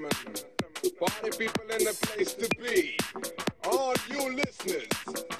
gentlemen, party people in the place to be, all you listeners.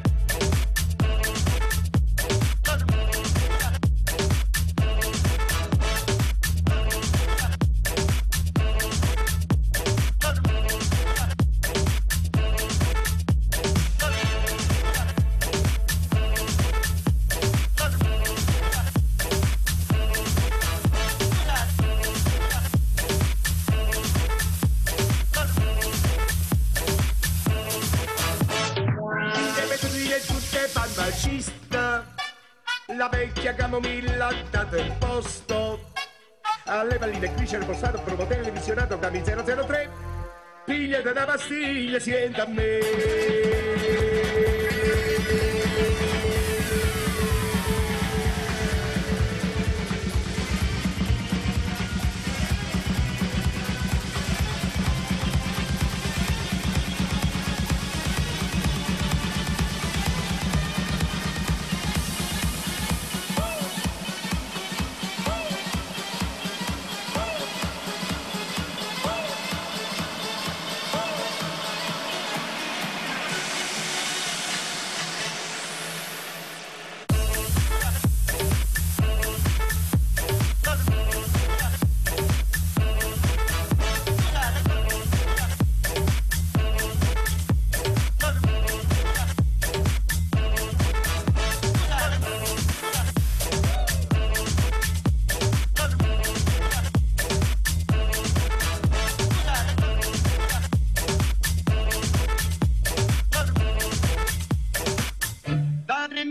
queda la Bastilla, siéntame.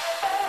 Bye.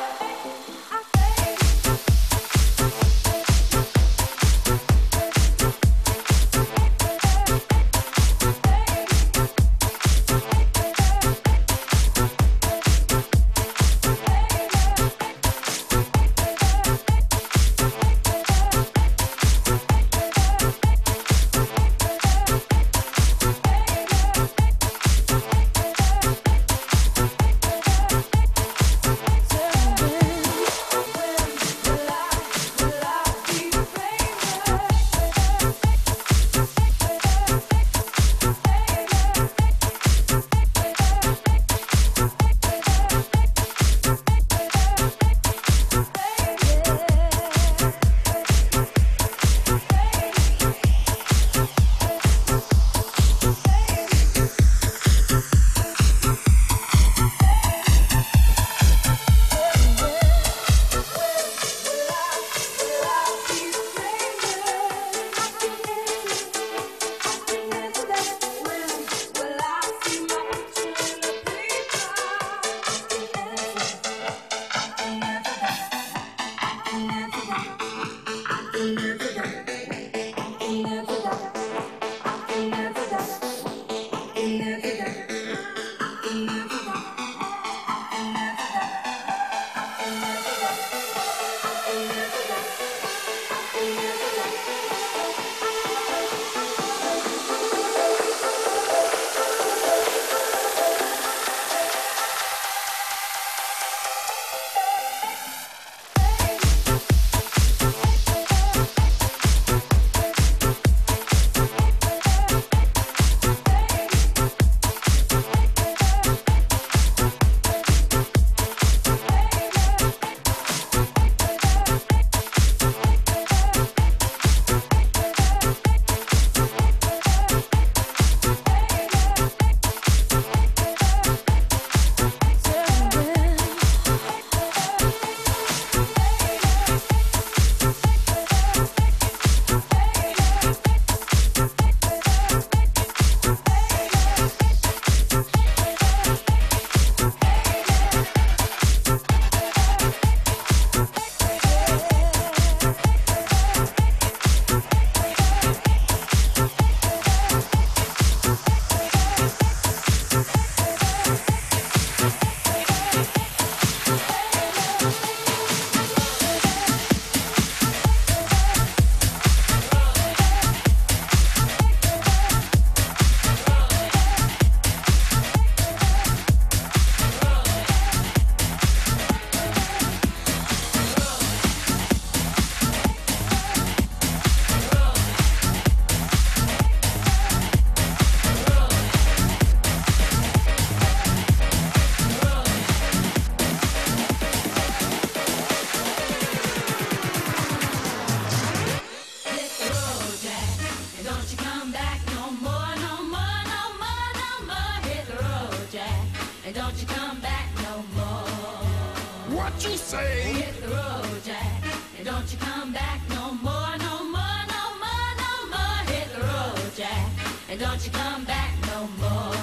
Don't you come back no more.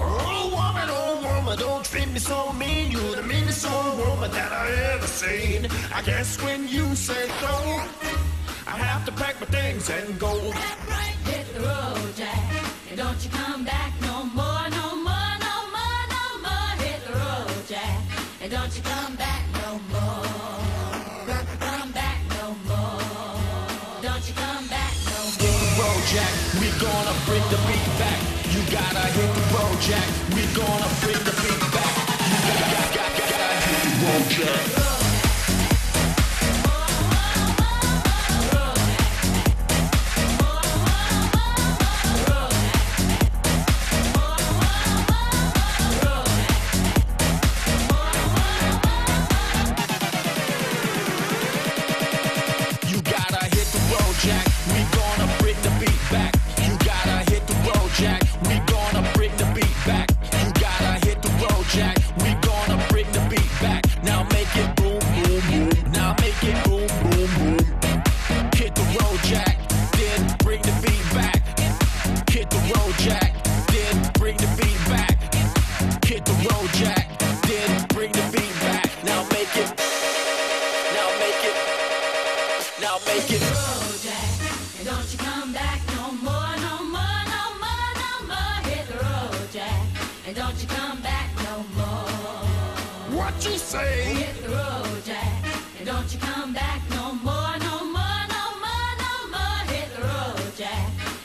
Oh woman, oh woman, don't treat me so mean. You're the meanest old woman that I ever seen. I guess when you say so, I have to pack my things and go. Right. Hit the road, Jack, and don't you come back no more, no more, no more, no more. Hit the road, Jack, and don't you come back Jack. We gonna bring the beat back. You gotta hit the road, Jack. We gonna bring the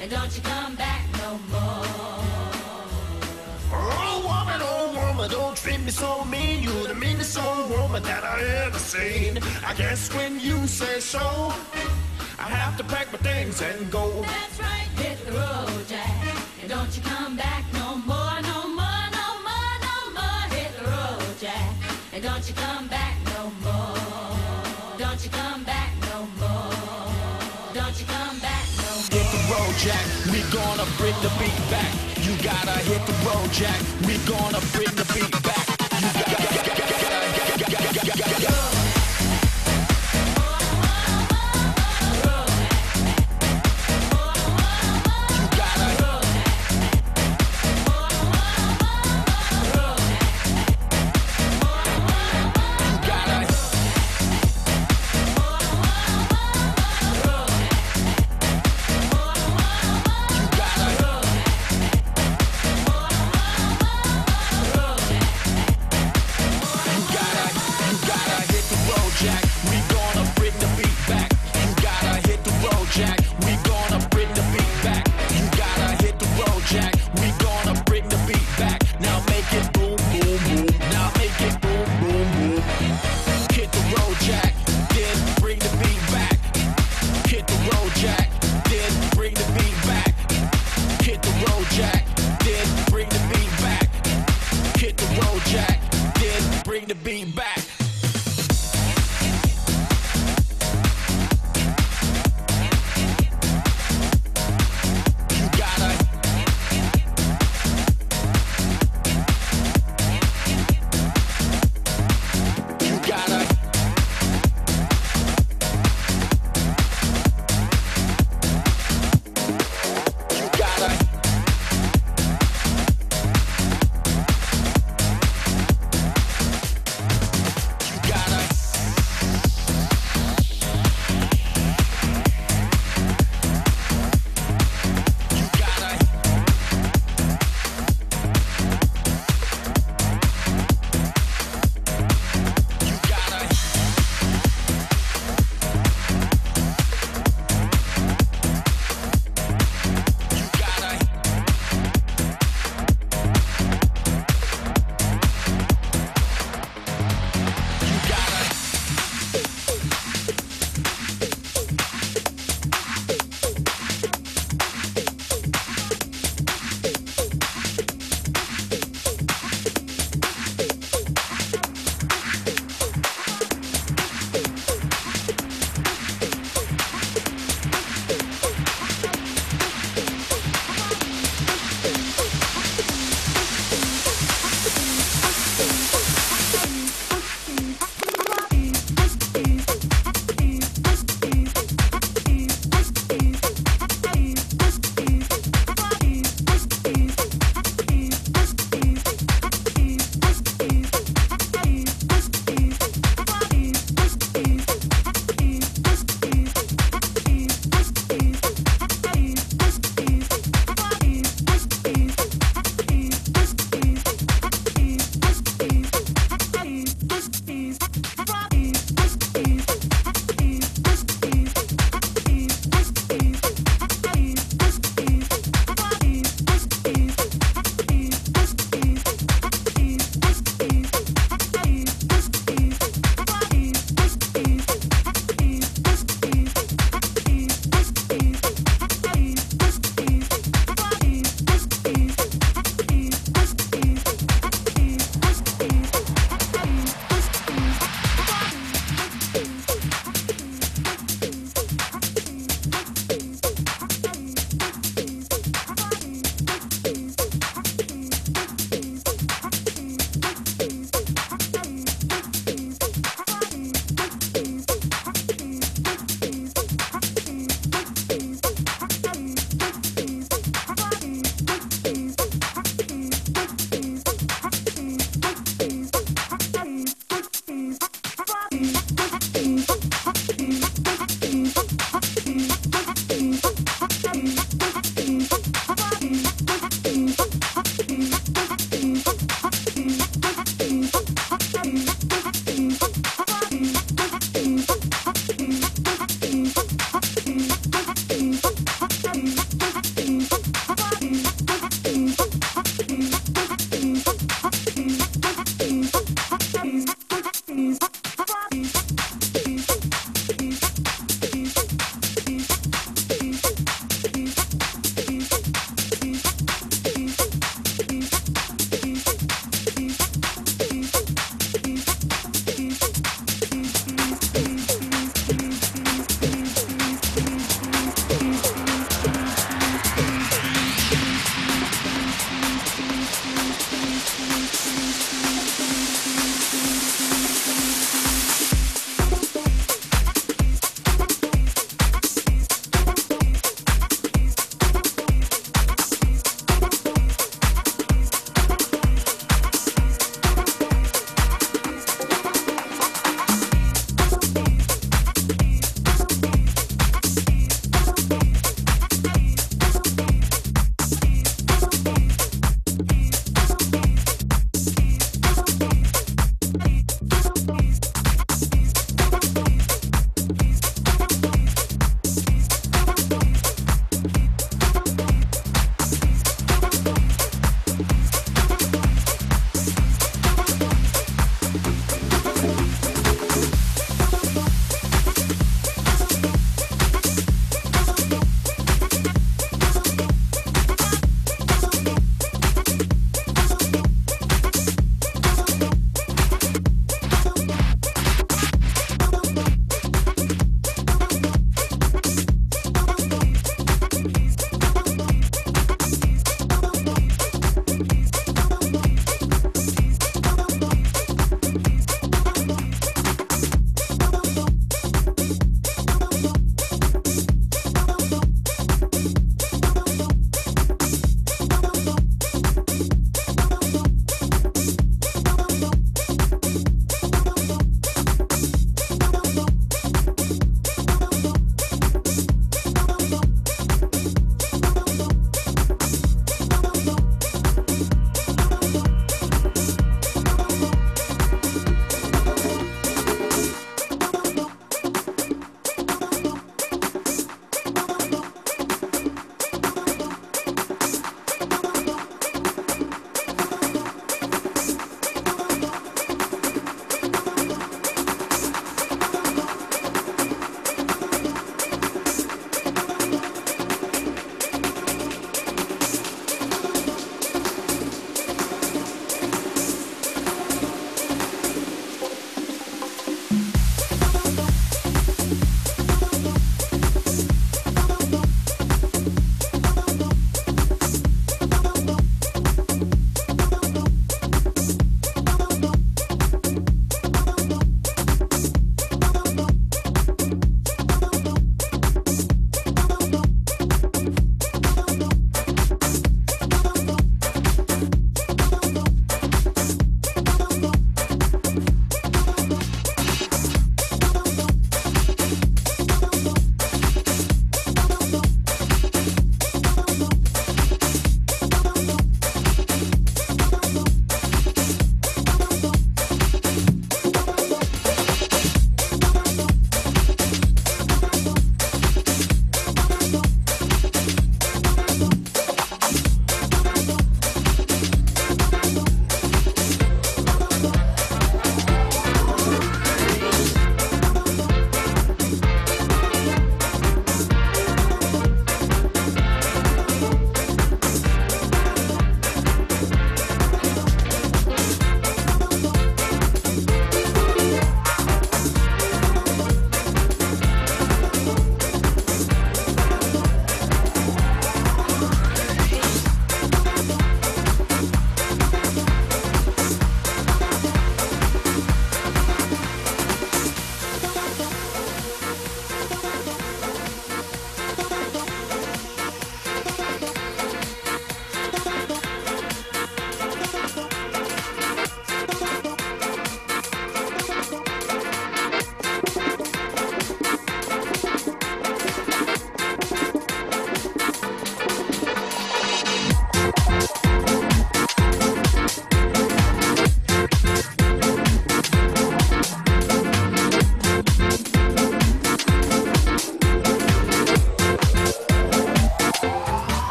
and don't you come back no more. Oh woman, oh woman, don't treat me so mean. You're the meanest old woman that I ever seen. I guess when you say so, I have to pack my things and go. That's right. Hit the road, Jack, and don't you come back no Jack. We gonna bring the beat back. You gotta hit the road, Jack. We gonna bring the beat back. You gotta, gotta, gotta, gotta, gotta, gotta, gotta. You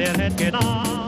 küssen kannst,